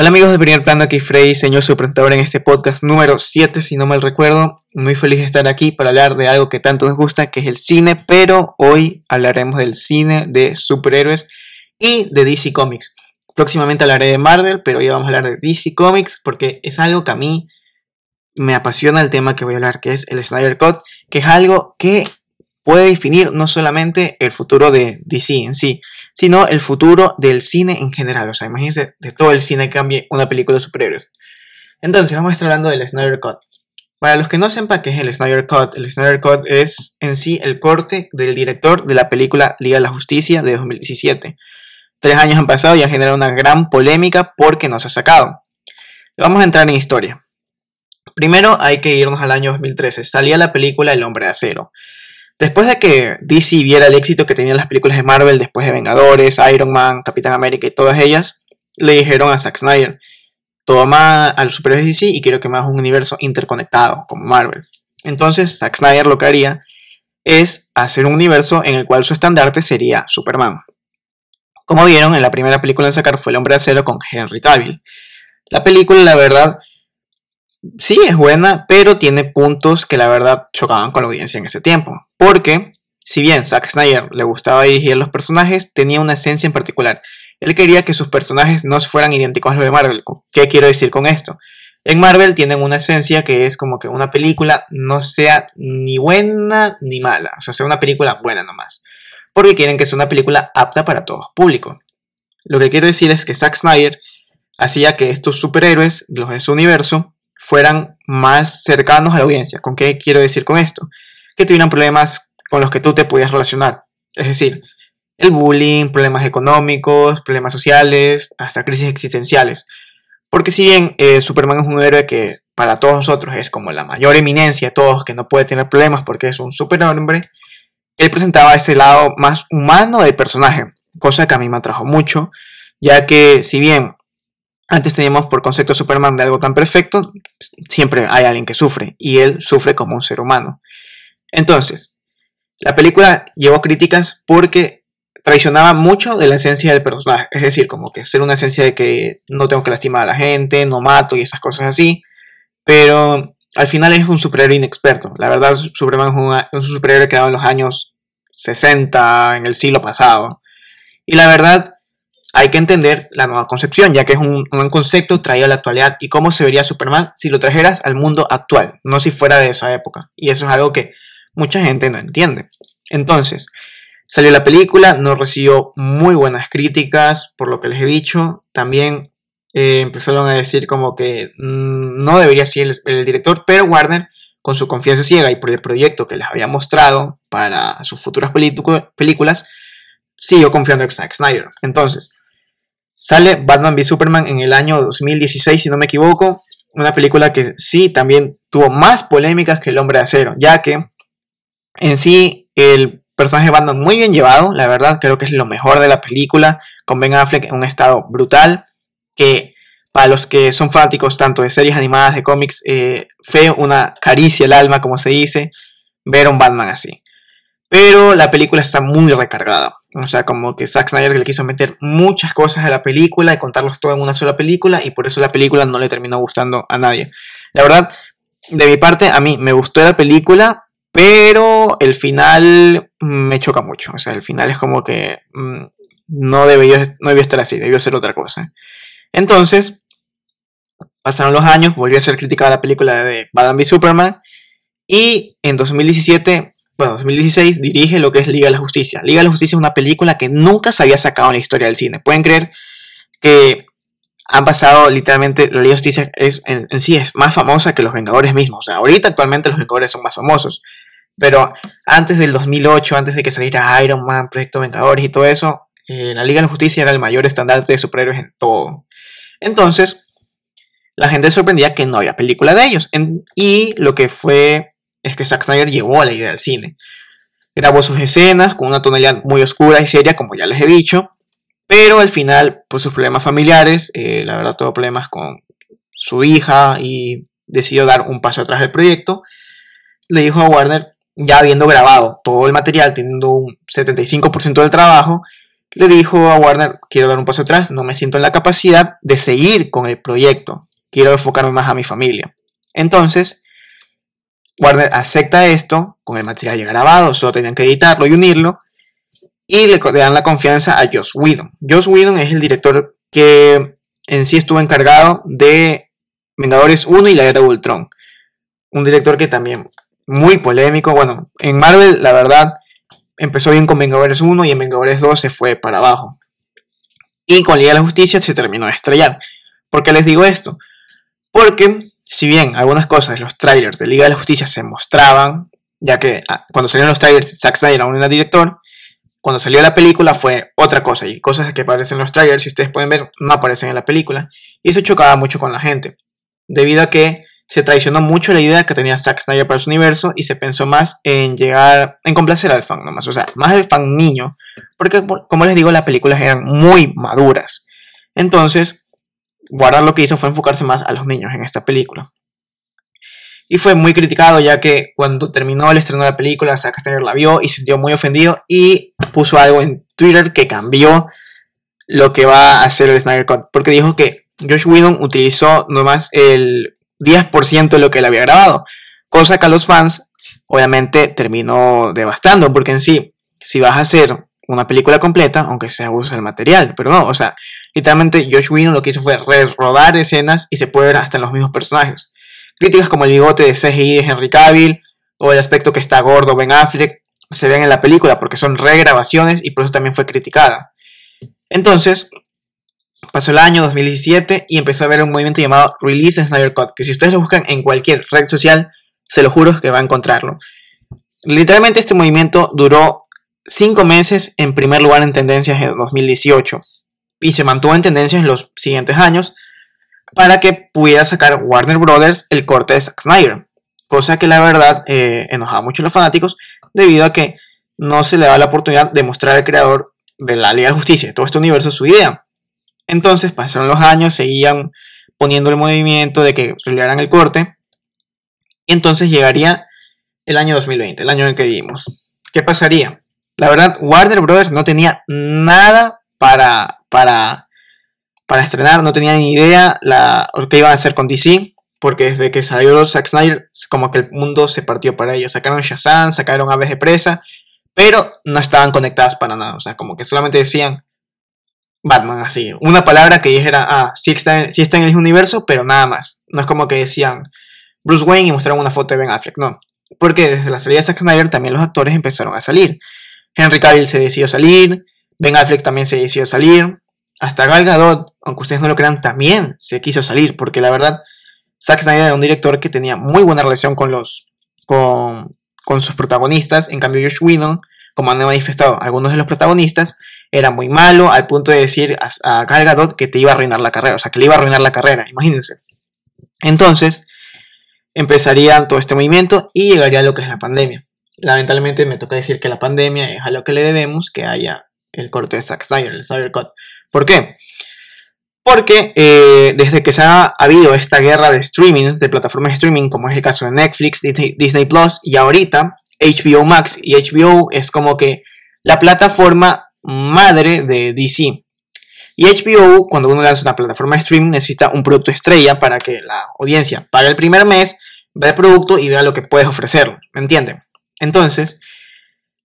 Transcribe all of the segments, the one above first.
Hola amigos de Primer Plano, aquí Frey, señor su presentador en este podcast número 7, si no mal recuerdo. Muy feliz de estar aquí para hablar de algo que tanto nos gusta, que es el cine, pero hoy hablaremos del cine de superhéroes y de DC Comics. Próximamente hablaré de Marvel, pero hoy vamos a hablar de DC Comics porque es algo que a mí me apasiona el tema que voy a hablar, que es el Snyder Cut, que es algo que puede definir no solamente el futuro de DC en sí, sino el futuro del cine en general. O sea, imagínense de todo el cine cambie una película de superhéroes. Entonces, vamos a estar hablando del Snyder Cut. Para los que no sepan qué es el Snyder Cut, el Snyder Cut es en sí el corte del director de la película Liga de la Justicia de 2017. Tres años han pasado y han generado una gran polémica porque no se ha sacado. Vamos a entrar en historia. Primero hay que irnos al año 2013. Salía la película El Hombre de Acero. Después de que DC viera el éxito que tenían las películas de Marvel después de Vengadores, Iron Man, Capitán América y todas ellas, le dijeron a Zack Snyder, toma a los superhéroes de DC y quiero que me un universo interconectado como Marvel. Entonces Zack Snyder lo que haría es hacer un universo en el cual su estandarte sería Superman. Como vieron, en la primera película de sacar fue El Hombre de Acero con Henry Cavill. La película, la verdad, sí es buena, pero tiene puntos que la verdad chocaban con la audiencia en ese tiempo. Porque, si bien Zack Snyder le gustaba dirigir los personajes, tenía una esencia en particular. Él quería que sus personajes no fueran idénticos a los de Marvel. ¿Qué quiero decir con esto? En Marvel tienen una esencia que es como que una película no sea ni buena ni mala. O sea, sea una película buena nomás. Porque quieren que sea una película apta para todo público. Lo que quiero decir es que Zack Snyder hacía que estos superhéroes, los de su universo, fueran más cercanos a la audiencia. ¿Con qué quiero decir con esto? Que tuvieran problemas con los que tú te podías relacionar. Es decir, el bullying, problemas económicos, problemas sociales, hasta crisis existenciales. Porque si bien eh, Superman es un héroe que para todos nosotros es como la mayor eminencia de todos, que no puede tener problemas porque es un superhombre, él presentaba ese lado más humano del personaje, cosa que a mí me atrajo mucho, ya que si bien antes teníamos por concepto Superman de algo tan perfecto, siempre hay alguien que sufre y él sufre como un ser humano. Entonces, la película llevó críticas porque traicionaba mucho de la esencia del personaje, es decir, como que ser una esencia de que no tengo que lastimar a la gente, no mato y esas cosas así, pero al final es un superhéroe inexperto. La verdad, Superman es un, superhéroe creado en los años 60, en el siglo pasado. Y la verdad, hay que entender la nueva concepción, ya que es un, concepto traído a la actualidad y cómo se vería Superman si lo trajeras al mundo actual, no si fuera de esa época. Y eso es algo que mucha gente no entiende. Entonces, salió la película, no recibió muy buenas críticas, por lo que les he dicho. También eh, empezaron a decir como que mm, no debería ser el, director, pero Warner, con su confianza ciega y por el proyecto que les había mostrado para sus futuras películas, siguió confiando en Zack Snyder. Entonces, Sale Batman v Superman en el año 2016, si no me equivoco. Una película que sí también tuvo más polémicas que El Hombre de Acero, ya que en sí el personaje de Batman muy bien llevado, la verdad creo que es lo mejor de la película, con Ben Affleck en un estado brutal, que para los que son fanáticos tanto de series animadas, de cómics, eh, fue una caricia al alma, como se dice, ver un Batman así. Pero la película está muy recargada. O sea, como que Zack Snyder le quiso meter muchas cosas a la película y contarlos todo en una sola película y por eso la película no le terminó gustando a nadie. La verdad, de mi parte, a mí me gustó la película, pero el final me choca mucho. O sea, el final es como que mm, no, debió, no debió estar así, debió ser otra cosa. Entonces, pasaron los años, volvió a ser criticada la película de Batman v Superman y en 2017 bueno, 2016 dirige lo que es Liga de la Justicia. Liga de la Justicia es una película que nunca se había sacado en la historia del cine. Pueden creer que han pasado literalmente, la Liga de Justicia es, en, sí es más famosa que los Vengadores mismos. O sea, ahorita actualmente los Vengadores son más famosos. Pero antes del 2008, antes de que saliera Iron Man, Proyecto Vengadores y todo eso, eh, la Liga de la Justicia era el mayor estandarte de superhéroes en todo. Entonces, la gente sorprendía que no había película de ellos. y lo que fue es que Zack Snyder llevó la idea del cine. Grabó sus escenas con una tonalidad muy oscura y seria, como ya les he dicho, pero al final, por sus problemas familiares, eh, la verdad tuvo problemas con su hija y decidió dar un paso atrás del proyecto. Le dijo a Warner, ya habiendo grabado todo el material, teniendo un 75% del trabajo, le dijo a Warner, quiero dar un paso atrás, no me siento en la capacidad de seguir con el proyecto, quiero enfocarme más a mi familia. Entonces, Warner acepta esto, con el material ya grabado, solo tenían que editarlo y unirlo, y le dan la confianza a Joss Whedon. Joss Whedon es el director que en sí estuvo encargado de Vengadores 1 y la Era de Ultron. Un director que también muy polémico. Bueno, en Marvel, la verdad, empezó bien con Vengadores 1 y en Vengadores 2 se fue para abajo. Y con Liga de la Justicia se terminó de estrellar. ¿Por qué les digo esto? Porque, si bien algunas cosas, los trailers de Liga de la Justicia se mostraban, ya que ah, cuando salieron los trailers, Zack Snyder aún era director, cuando salió la película fue otra cosa. Y cosas que aparecen en los trailers, si ustedes pueden ver, no aparecen en la película. Y eso chocaba mucho con la gente. Debido a que se traicionó mucho la idea que tenía Zack Snyder para su universo y se pensó más en llegar, en complacer al fan nomás, o sea, más al fan niño, porque como les digo, las películas eran muy maduras. Entonces, Warner lo que hizo fue enfocarse más a los niños en esta película. Y fue muy criticado ya que cuando terminó el estreno de la película, Zack Snyder la vio y se sintió muy ofendido y puso algo en Twitter que cambió lo que va a hacer el Snyder Cut, porque dijo que Josh Whedon utilizó nomás el 10% de lo que él había grabado. Cosa que a los fans obviamente terminó devastando, porque en sí, si vas a hacer una película completa, aunque sea uso el material, pero no, o sea, literalmente Josh Whedon lo que hizo fue rodar escenas y se puede ver hasta en los mismos personajes. Críticas como el bigote de CGI de Henry Cavill o el aspecto que está gordo Ben Affleck se ven en la película porque son regrabaciones y por eso también fue criticada. Entonces, Pasó el año 2017 y empezó a haber un movimiento llamado Release Snyder Cut, que si ustedes lo buscan en cualquier red social, se lo juro que va a encontrarlo. Literalmente este movimiento duró 5 meses en primer lugar en tendencias en 2018 y se mantuvo en tendencias en los siguientes años para que pudiera sacar Warner Brothers el corte de Zack Snyder, cosa que la verdad eh, enojaba mucho a los fanáticos debido a que no se le daba la oportunidad de mostrar al creador de la Liga de Justicia, todo este universo, su idea. Entonces pasaron los años, seguían poniendo el movimiento de que relevaran el corte. Y entonces llegaría el año 2020, el año en el que vivimos. ¿Qué pasaría? La verdad, Warner Brothers no tenía nada para, para, para estrenar, no tenía ni idea lo que iban a hacer con DC, porque desde que salió Zack Snyder, como que el mundo se partió para ellos. Sacaron Shazam, sacaron Aves de Presa, pero no estaban conectadas para nada. O sea, como que solamente decían, Batman, así. Una palabra que dijera, ah, sí está, está en el universo, pero nada más. No es como que decían Bruce Wayne y mostraron una foto de Ben Affleck, no. Porque desde la salida de Zack Snyder también los actores empezaron a salir. Henry Cavill se decidió salir, Ben Affleck también se decidió salir, hasta Gal Gadot, aunque ustedes no lo crean, también se quiso salir, porque la verdad, Zack Snyder era un director que tenía muy buena relación con los, con, con sus protagonistas, en cambio Josh Whedon, como han manifestado algunos de los protagonistas, era muy malo al punto de decir a, Gal Gadot que te iba a arruinar la carrera, o sea, que le iba a arruinar la carrera, imagínense. Entonces, empezaría todo este movimiento y llegaría a lo que es la pandemia. Lamentablemente me toca decir que la pandemia es a lo que le debemos que haya el corte de Zack Snyder, el Snyder Cut. ¿Por qué? Porque eh, desde que se ha habido esta guerra de streamings, de plataformas de streaming, como es el caso de Netflix, Disney Plus y ahorita HBO Max y HBO es como que la plataforma madre de DC. Y HBO, cuando uno lanza una plataforma de streaming, necesita un producto estrella para que la audiencia pague el primer mes, vea el producto y vea lo que puedes ofrecer. ¿Me entienden? Entonces,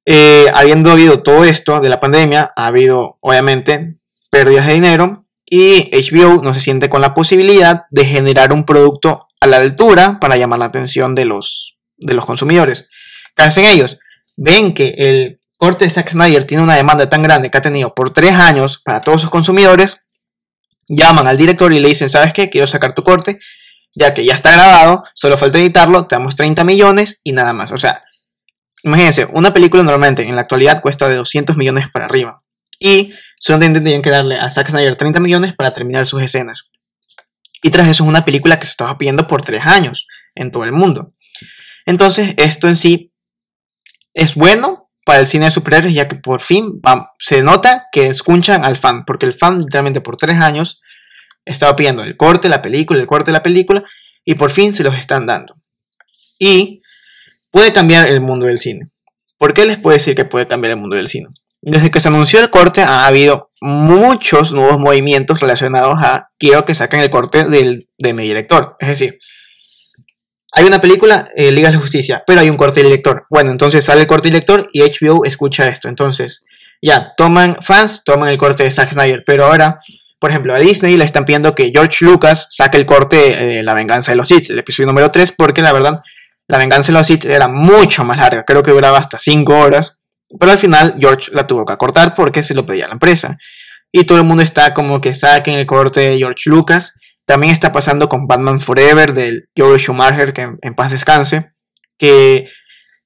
eh, habiendo habido todo esto de la pandemia, ha habido obviamente pérdidas de dinero y HBO no se siente con la posibilidad de generar un producto a la altura para llamar la atención de los, de los consumidores. ¿Qué hacen ellos? Ven que el corte de Zack Snyder tiene una demanda tan grande que ha tenido por tres años para todos sus consumidores, llaman al director y le dicen, ¿sabes qué? Quiero sacar tu corte, ya que ya está grabado, solo falta editarlo, te damos 30 millones y nada más. O sea, imagínense, una película normalmente en la actualidad cuesta de 200 millones para arriba. Y solo tendrían que darle a Zack Snyder 30 millones para terminar sus escenas. Y tras eso es una película que se estaba pidiendo por tres años en todo el mundo. Entonces, esto en sí es bueno para el cine de superhéroes, ya que por fin se nota que escuchan al fan, porque el fan literalmente por tres años estaba pidiendo el corte, la película, el corte, la película, y por fin se los están dando. Y puede cambiar el mundo del cine. ¿Por qué les puedo decir que puede cambiar el mundo del cine? Desde que se anunció el corte ha habido muchos nuevos movimientos relacionados a quiero que saquen el corte del, de mi director. Es decir, hay una película, eh, Liga de Justicia, pero hay un corte director. Bueno, entonces sale el corte director y HBO escucha esto. Entonces, ya, toman fans, toman el corte de Zack Snyder, pero ahora, por ejemplo, a Disney le están pidiendo que George Lucas saque el corte de La venganza de los Sith, el episodio número 3, porque la verdad, La venganza de los Sith era mucho más larga, creo que duraba hasta 5 horas, pero al final George la tuvo que acortar porque se lo pedía la empresa. Y todo el mundo está como que saquen el corte de George Lucas. También está pasando con Batman Forever del Joel Schumacher, que en, paz descanse, que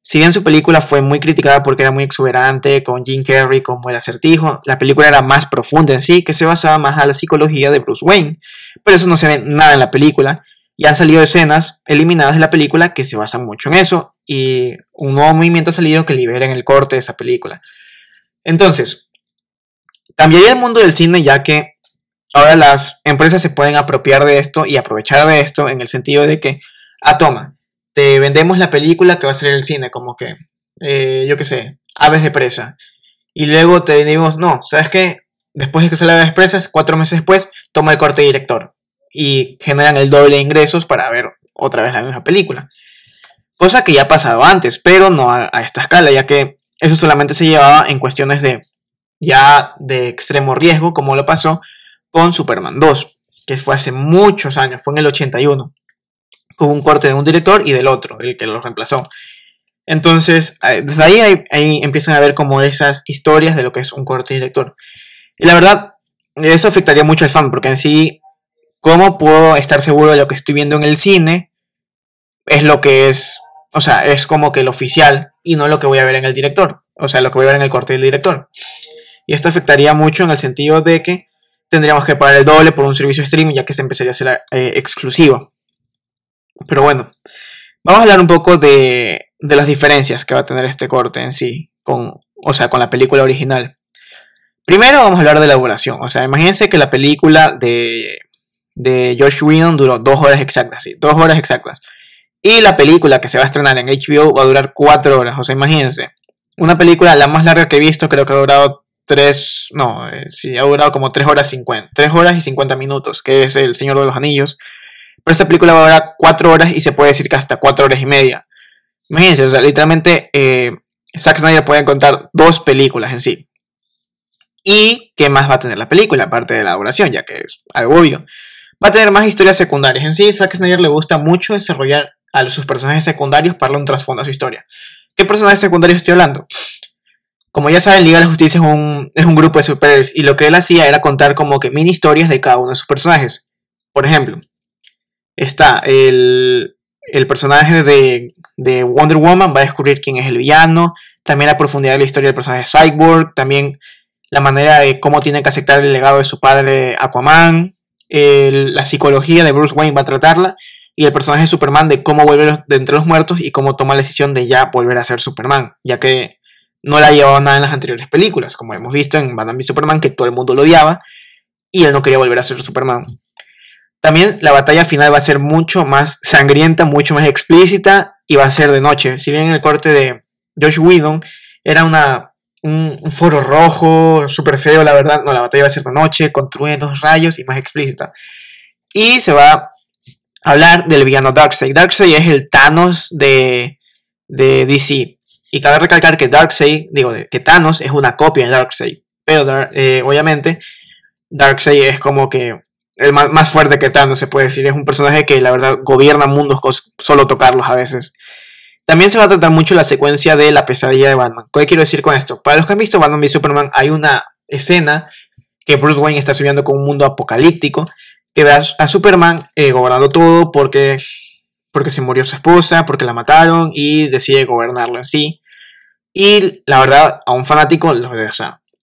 si bien su película fue muy criticada porque era muy exuberante, con Jim Carrey como el acertijo, la película era más profunda en sí, que se basaba más a la psicología de Bruce Wayne. Pero eso no se ve nada en la película. Y han salido escenas eliminadas de la película que se basan mucho en eso. Y un nuevo movimiento ha salido que liberen el corte de esa película. Entonces, cambiaría el mundo del cine ya que ahora las empresas se pueden apropiar de esto y aprovechar de esto en el sentido de que, ah, toma, te vendemos la película que va a salir el cine, como que, eh, yo qué sé, Aves de Presa. Y luego te decimos, no, ¿sabes qué? Después de que sale Aves de Presas, cuatro meses después, toma el corte director. Y generan el doble de ingresos para ver otra vez la misma película. Cosa que ya ha pasado antes, pero no a, esta escala, ya que eso solamente se llevaba en cuestiones de ya de extremo riesgo, como lo pasó con Superman 2, que fue hace muchos años, fue en el 81, con un corte de un director y del otro, el que lo reemplazó. Entonces, desde ahí, ahí, empiezan a ver como esas historias de lo que es un corte director. Y la verdad, eso afectaría mucho al fan, porque en sí, ¿cómo puedo estar seguro de lo que estoy viendo en el cine? Es lo que es, o sea, es como que el oficial y no lo que voy a ver en el director, o sea, lo que voy a ver en el corte del director. Y esto afectaría mucho en el sentido de que tendríamos que pagar el doble por un servicio streaming ya que se empezaría a ser eh, exclusivo. Pero bueno, vamos a hablar un poco de, de, las diferencias que va a tener este corte en sí, con, o sea, con la película original. Primero vamos a hablar de la duración. O sea, imagínense que la película de, de Josh Whedon duró dos horas exactas, sí, dos horas exactas. Y la película que se va a estrenar en HBO va a durar cuatro horas. O sea, imagínense. Una película, la más larga que he visto, creo que ha durado 3, no, eh, sí, ha durado como 3 horas 50, 3 horas y 50 minutos, que es El Señor de los Anillos. Pero esta película va a durar 4 horas y se puede decir que hasta 4 horas y media. Imagínense, o sea, literalmente eh, Zack Snyder puede contar dos películas en sí. ¿Y qué más va a tener la película, aparte de la duración, ya que es algo obvio? Va a tener más historias secundarias. En sí, Zack Snyder le gusta mucho desarrollar a sus personajes secundarios para un trasfondo a su historia. ¿Qué personajes secundarios estoy hablando? Como ya saben, Liga de la Justicia es un, es un grupo de superhéroes y lo que él hacía era contar como que mini historias de cada uno de sus personajes. Por ejemplo, está el, el personaje de, de, Wonder Woman, va a descubrir quién es el villano, también la profundidad de la historia del personaje de Cyborg, también la manera de cómo tiene que aceptar el legado de su padre Aquaman, la psicología de Bruce Wayne va a tratarla, y el personaje de Superman de cómo vuelve de entre los muertos y cómo toma la decisión de ya volver a ser Superman, ya que no la llevaba nada en las anteriores películas, como hemos visto en Batman v Superman, que todo el mundo lo odiaba y él no quería volver a ser Superman. También la batalla final va a ser mucho más sangrienta, mucho más explícita y va a ser de noche. Si bien el corte de Josh Whedon era una, un, foro rojo, súper feo, la verdad, no, la batalla va a ser de noche, con truenos, rayos y más explícita. Y se va a hablar del villano Darkseid. Darkseid es el Thanos de, de DC. Y cabe recalcar que Darkseid, digo, que Thanos es una copia de Darkseid. Pero eh, obviamente Darkseid es como que el más, fuerte que Thanos, se puede decir. Es un personaje que la verdad gobierna mundos con solo tocarlos a veces. También se va a tratar mucho la secuencia de la pesadilla de Batman. ¿Qué quiero decir con esto? Para los que han visto Batman v Superman, hay una escena que Bruce Wayne está subiendo con un mundo apocalíptico, que ve a, Superman eh, gobernando todo porque porque se murió su esposa, porque la mataron y decide gobernarlo en sí. Y la verdad, a un fanático, o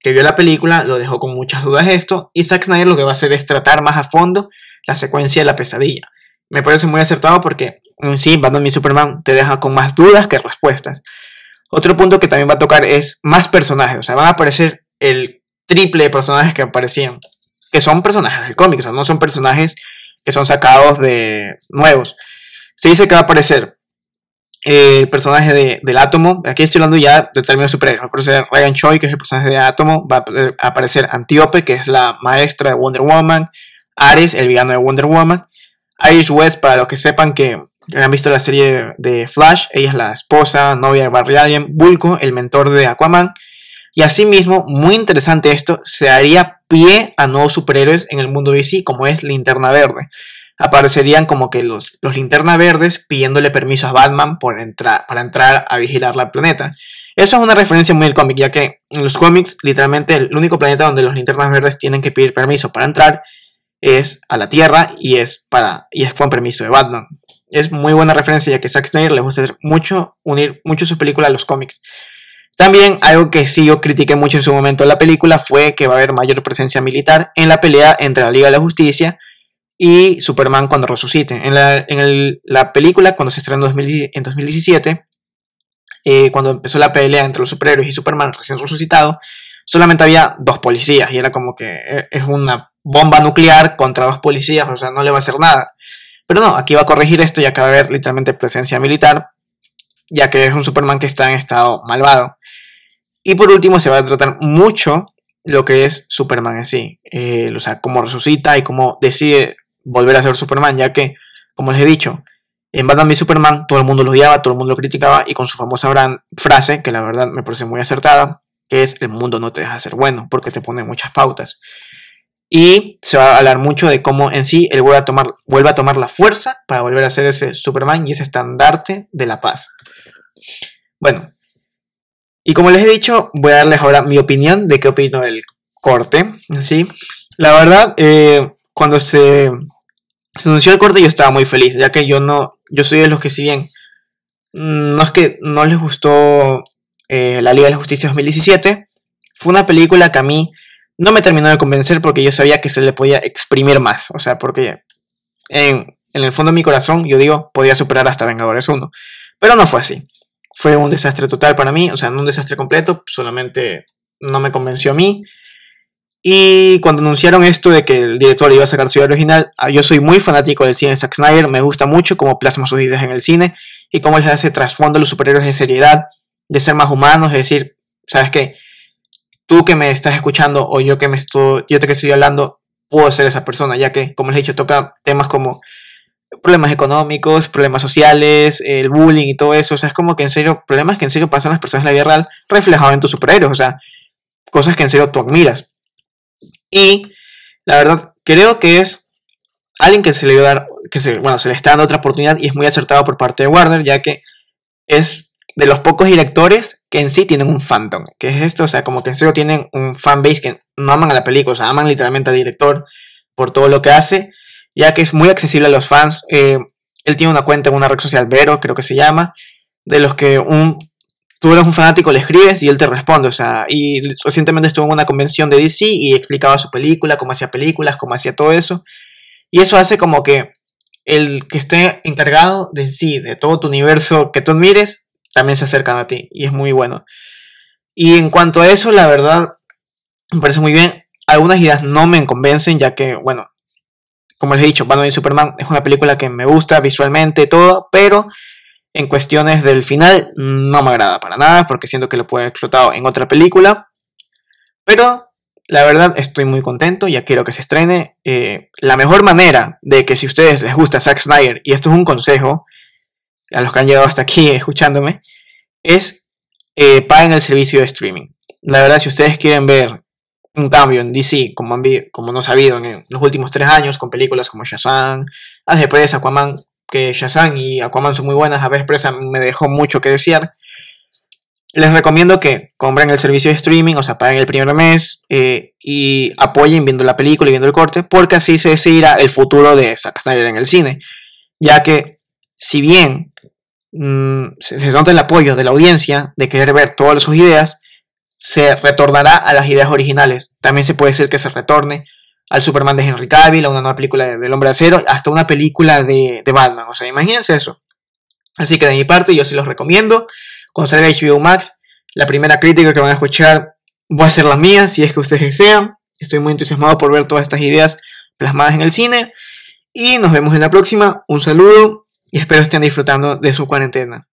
que vio la película, lo dejó con muchas dudas esto. Y Zack Snyder lo que va a hacer es tratar más a fondo la secuencia de la pesadilla. Me parece muy acertado porque en sí, Batman y Superman te deja con más dudas que respuestas. Otro punto que también va a tocar es más personajes. O sea, van a aparecer el triple de personajes que aparecían. Que son personajes del cómic, o sea, no son personajes que son sacados de nuevos se dice que va a aparecer el personaje de, del átomo, aquí estoy hablando ya de términos superiores, va a aparecer Ryan Choi, que es el personaje de átomo, va a aparecer Antíope, que es la maestra de Wonder Woman, Ares, el villano de Wonder Woman, Iris West, para los que sepan que han visto la serie de Flash, ella es la esposa, novia de Barry Allen, Bulko, el mentor de Aquaman, y asimismo, muy interesante esto, se daría pie a nuevos superhéroes en el mundo DC, como es Linterna Verde aparecerían como que los, los linternas verdes pidiéndole permiso a Batman por para entrar a vigilar la planeta. Eso es una referencia muy del cómic, ya que en los cómics, literalmente, el único planeta donde los linternas verdes tienen que pedir permiso para entrar es a la Tierra y es, para, y es con permiso de Batman. Es muy buena referencia, ya que Zack Snyder le gusta hacer mucho, unir mucho sus películas a los cómics. También algo que sí yo critiqué mucho en su momento en la película fue que va a haber mayor presencia militar en la pelea entre la Liga de la Justicia y Superman cuando resucite. En la, película, cuando se estrenó en 2017, eh, cuando empezó la pelea entre los superhéroes y Superman recién resucitado, solamente había dos policías y era como que eh, es una bomba nuclear contra dos policías, o sea, no le va a hacer nada. Pero no, aquí va a corregir esto y acá va a haber literalmente presencia militar, ya que es un Superman que está en estado malvado. Y por último, se va a tratar mucho lo que es Superman en sí, eh, o sea, cómo resucita y cómo decide volver a ser Superman, ya que, como les he dicho, en Batman v Superman todo el mundo lo odiaba, todo el mundo lo criticaba y con su famosa frase, que la verdad me parece muy acertada, que es el mundo no te deja ser bueno porque te pone muchas pautas. Y se va a hablar mucho de cómo en sí él vuelve a tomar, a tomar la fuerza para volver a ser ese Superman y ese estandarte de la paz. Bueno, y como les he dicho, voy a darles ahora mi opinión de qué opino del corte. ¿sí? La verdad, eh, cuando se anunció el corte yo estaba muy feliz, ya que yo no, yo soy de los que si bien no es que no les gustó eh, la Liga de la Justicia 2017, fue una película que a mí no me terminó de convencer porque yo sabía que se le podía exprimir más, o sea, porque en, el fondo de mi corazón yo digo, podía superar hasta Vengadores 1, pero no fue así. Fue un desastre total para mí, o sea, no un desastre completo, solamente no me convenció a mí. Y cuando anunciaron esto de que el director iba a sacar su original, ah, yo soy muy fanático del cine de Zack Snyder, me gusta mucho cómo plasma sus ideas en el cine y cómo les hace trasfondo a los superhéroes de seriedad, de ser más humanos, es decir, sabes que tú que me estás escuchando o yo que me estoy, yo te que estoy hablando, puedo ser esa persona, ya que, como les he dicho, toca temas como problemas económicos, problemas sociales, el bullying y todo eso, o sea, es como que en serio, problemas que en serio pasan las personas en la vida real reflejados en tus superhéroes, o sea, cosas que en serio tú admiras. Y la verdad, creo que es alguien que se le dar, que se, bueno, se le está dando otra oportunidad y es muy acertado por parte de Warner, ya que es de los pocos directores que en sí tienen un fandom. Que es esto, o sea, como que en tienen un fanbase que no aman a la película, o sea, aman literalmente al director por todo lo que hace, ya que es muy accesible a los fans. Eh, él tiene una cuenta en una red social, Vero, creo que se llama, de los que un tú eres un fanático, le escribes y él te responde. O sea, y recientemente estuvo en una convención de DC y explicaba su película, cómo hacía películas, cómo hacía todo eso. Y eso hace como que el que esté encargado de sí, de todo tu universo que tú admires, también se acercan a ti. Y es muy bueno. Y en cuanto a eso, la verdad, me parece muy bien. Algunas ideas no me convencen, ya que, bueno, como les he dicho, Batman y Superman es una película que me gusta visualmente, todo, pero en cuestiones del final no me agrada para nada porque siento que lo pueden explotado en otra película. Pero la verdad estoy muy contento, ya quiero que se estrene. Eh, la mejor manera de que si ustedes les gusta Zack Snyder, y esto es un consejo a los que han llegado hasta aquí escuchándome, es eh, paguen el servicio de streaming. La verdad, si ustedes quieren ver un cambio en DC, como, han, como no ha habido en los últimos tres años, con películas como Shazam, Presa, Aquaman, que Shazam y Aquaman son muy buenas, a veces me dejó mucho que desear. Les recomiendo que compren el servicio de streaming, o sea, paguen el primer mes eh, y apoyen viendo la película y viendo el corte, porque así se decidirá el futuro de Zack Snyder en el cine. Ya que, si bien mm, se, se nota el apoyo de la audiencia de querer ver todas sus ideas, se retornará a las ideas originales. También se puede decir que se retorne al Superman de Henry Cavill, a una nueva película del Hombre de Acero, hasta una película de, Batman. O sea, imagínense eso. Así que de mi parte, yo sí los recomiendo. Cuando salga HBO Max, la primera crítica que van a escuchar va a ser la mía, si es que ustedes desean. Estoy muy entusiasmado por ver todas estas ideas plasmadas en el cine. Y nos vemos en la próxima. Un saludo y espero estén disfrutando de su cuarentena.